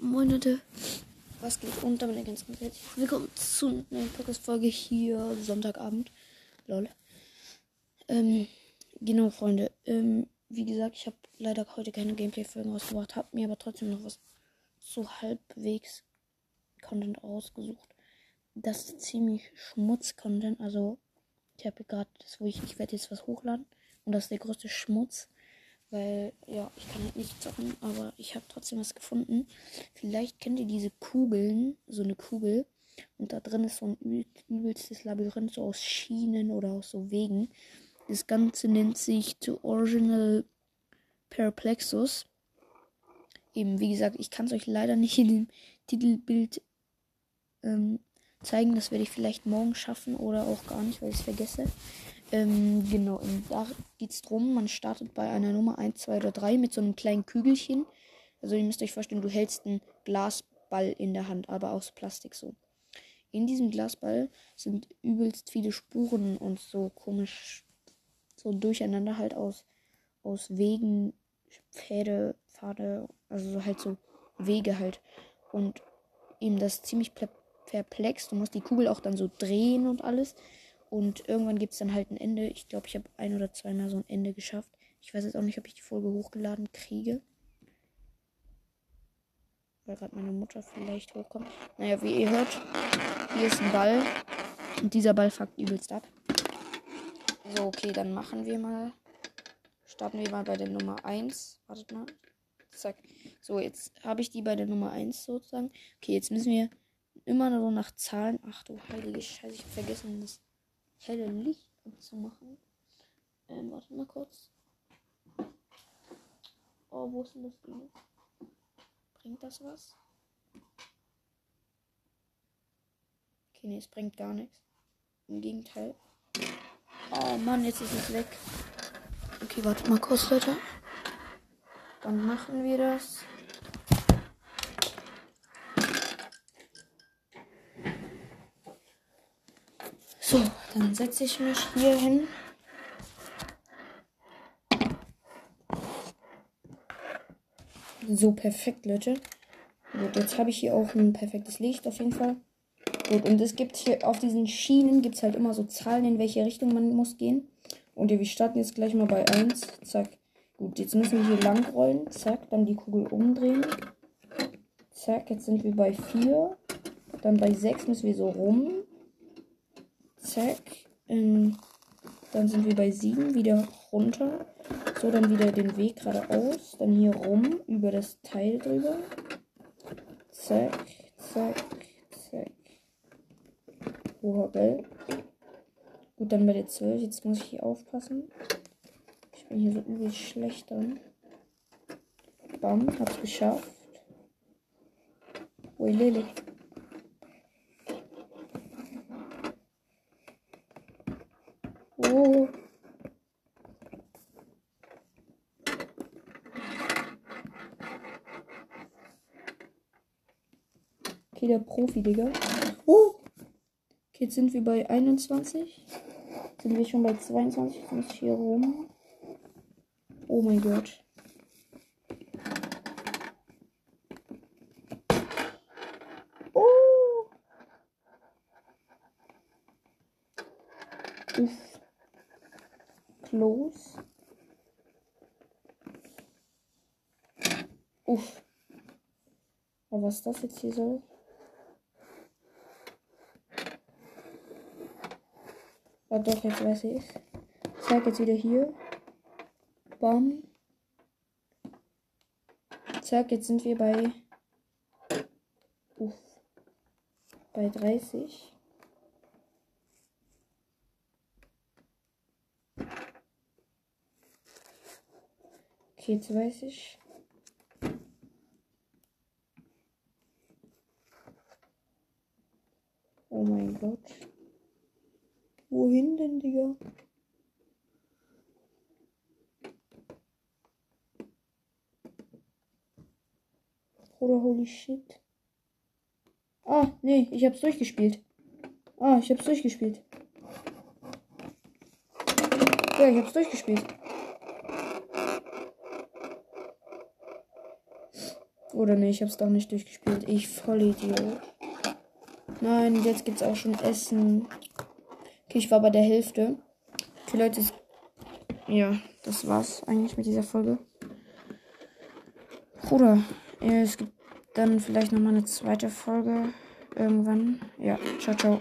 Moin Leute. Was geht unter meine ganz ganz herzlich willkommen zu einer Podcast-Folge hier Sonntagabend. Lol. Ähm, genau, Freunde. Ähm, wie gesagt, ich habe leider heute keine Gameplay-Folgen rausgebracht, habe mir aber trotzdem noch was so halbwegs Content ausgesucht. Das ist ziemlich Schmutz-Content. Also, ich habe gerade das, wo ich, ich werde jetzt was hochladen. Und das ist der größte Schmutz. Weil, ja, ich kann halt nicht zocken, aber ich habe trotzdem was gefunden. Vielleicht kennt ihr diese Kugeln, so eine Kugel. Und da drin ist so ein übelstes Labyrinth, so aus Schienen oder aus so Wegen. Das Ganze nennt sich The Original Perplexus. Eben, wie gesagt, ich kann es euch leider nicht in dem Titelbild ähm, zeigen. Das werde ich vielleicht morgen schaffen oder auch gar nicht, weil ich es vergesse. Ähm, genau, und da geht es drum, man startet bei einer Nummer 1, 2 oder 3 mit so einem kleinen Kügelchen. Also ihr müsst euch vorstellen, du hältst einen Glasball in der Hand, aber aus Plastik so. In diesem Glasball sind übelst viele Spuren und so komisch, so durcheinander halt aus, aus Wegen, Pfade, Pfade, also halt so Wege halt. Und eben das ziemlich perplex. Du musst die Kugel auch dann so drehen und alles. Und irgendwann gibt es dann halt ein Ende. Ich glaube, ich habe ein oder zweimal so ein Ende geschafft. Ich weiß jetzt auch nicht, ob ich die Folge hochgeladen kriege. Weil gerade meine Mutter vielleicht hochkommt. Naja, wie ihr hört, hier ist ein Ball. Und dieser Ball fuckt übelst ab. So, okay, dann machen wir mal. Starten wir mal bei der Nummer 1. Wartet mal. Zack. So, jetzt habe ich die bei der Nummer 1 sozusagen. Okay, jetzt müssen wir immer so nach Zahlen. Ach du heilige Scheiße, ich habe vergessen, das helle Licht anzumachen. Ähm, warte mal kurz. Oh, wo ist denn das Ding? Bringt das was? Okay, nee, es bringt gar nichts. Im Gegenteil. Oh Mann, jetzt ist es weg. Okay, warte mal kurz, Leute. Dann machen wir das. So, dann setze ich mich hier hin. So, perfekt, Leute. Gut, jetzt habe ich hier auch ein perfektes Licht auf jeden Fall. Gut, und es gibt hier auf diesen Schienen gibt es halt immer so Zahlen, in welche Richtung man muss gehen. Und wir starten jetzt gleich mal bei 1. Zack. Gut, jetzt müssen wir hier lang rollen. Zack, dann die Kugel umdrehen. Zack, jetzt sind wir bei 4. Dann bei 6 müssen wir so rum. Zack. Ähm, dann sind wir bei 7 wieder runter. So, dann wieder den Weg geradeaus. Dann hier rum über das Teil drüber. Zack, zack, zack. Oha, geil. Gut, dann bei der 12. Jetzt muss ich hier aufpassen. Ich bin hier so übel schlecht dran. Bam, hab's geschafft. Ui, Lele. Oh. Okay, der Profi, Digga. Oh. Okay, jetzt sind wir bei 21. Sind wir schon bei 22. Jetzt muss ich hier rum. Oh mein Gott. Oh. Uff. Close. Uff. Aber was das jetzt hier soll? Ah, doch, jetzt weiß ich es. Zeig jetzt wieder hier. Bam. Zack, jetzt sind wir bei. Uff. Bei 30. Okay, jetzt weiß ich. Oh mein Gott. Wohin denn, Digga? Oder holy shit. Ah, nee, ich hab's durchgespielt. Ah, ich hab's durchgespielt. Ja, ich hab's durchgespielt. Oder nee, ich hab's doch nicht durchgespielt. Ich voll Idiot. Nein, jetzt gibt's auch schon Essen. Okay, ich war bei der Hälfte. Okay, Leute, ja, das war's eigentlich mit dieser Folge. Bruder, es gibt dann vielleicht nochmal eine zweite Folge irgendwann. Ja, ciao, ciao.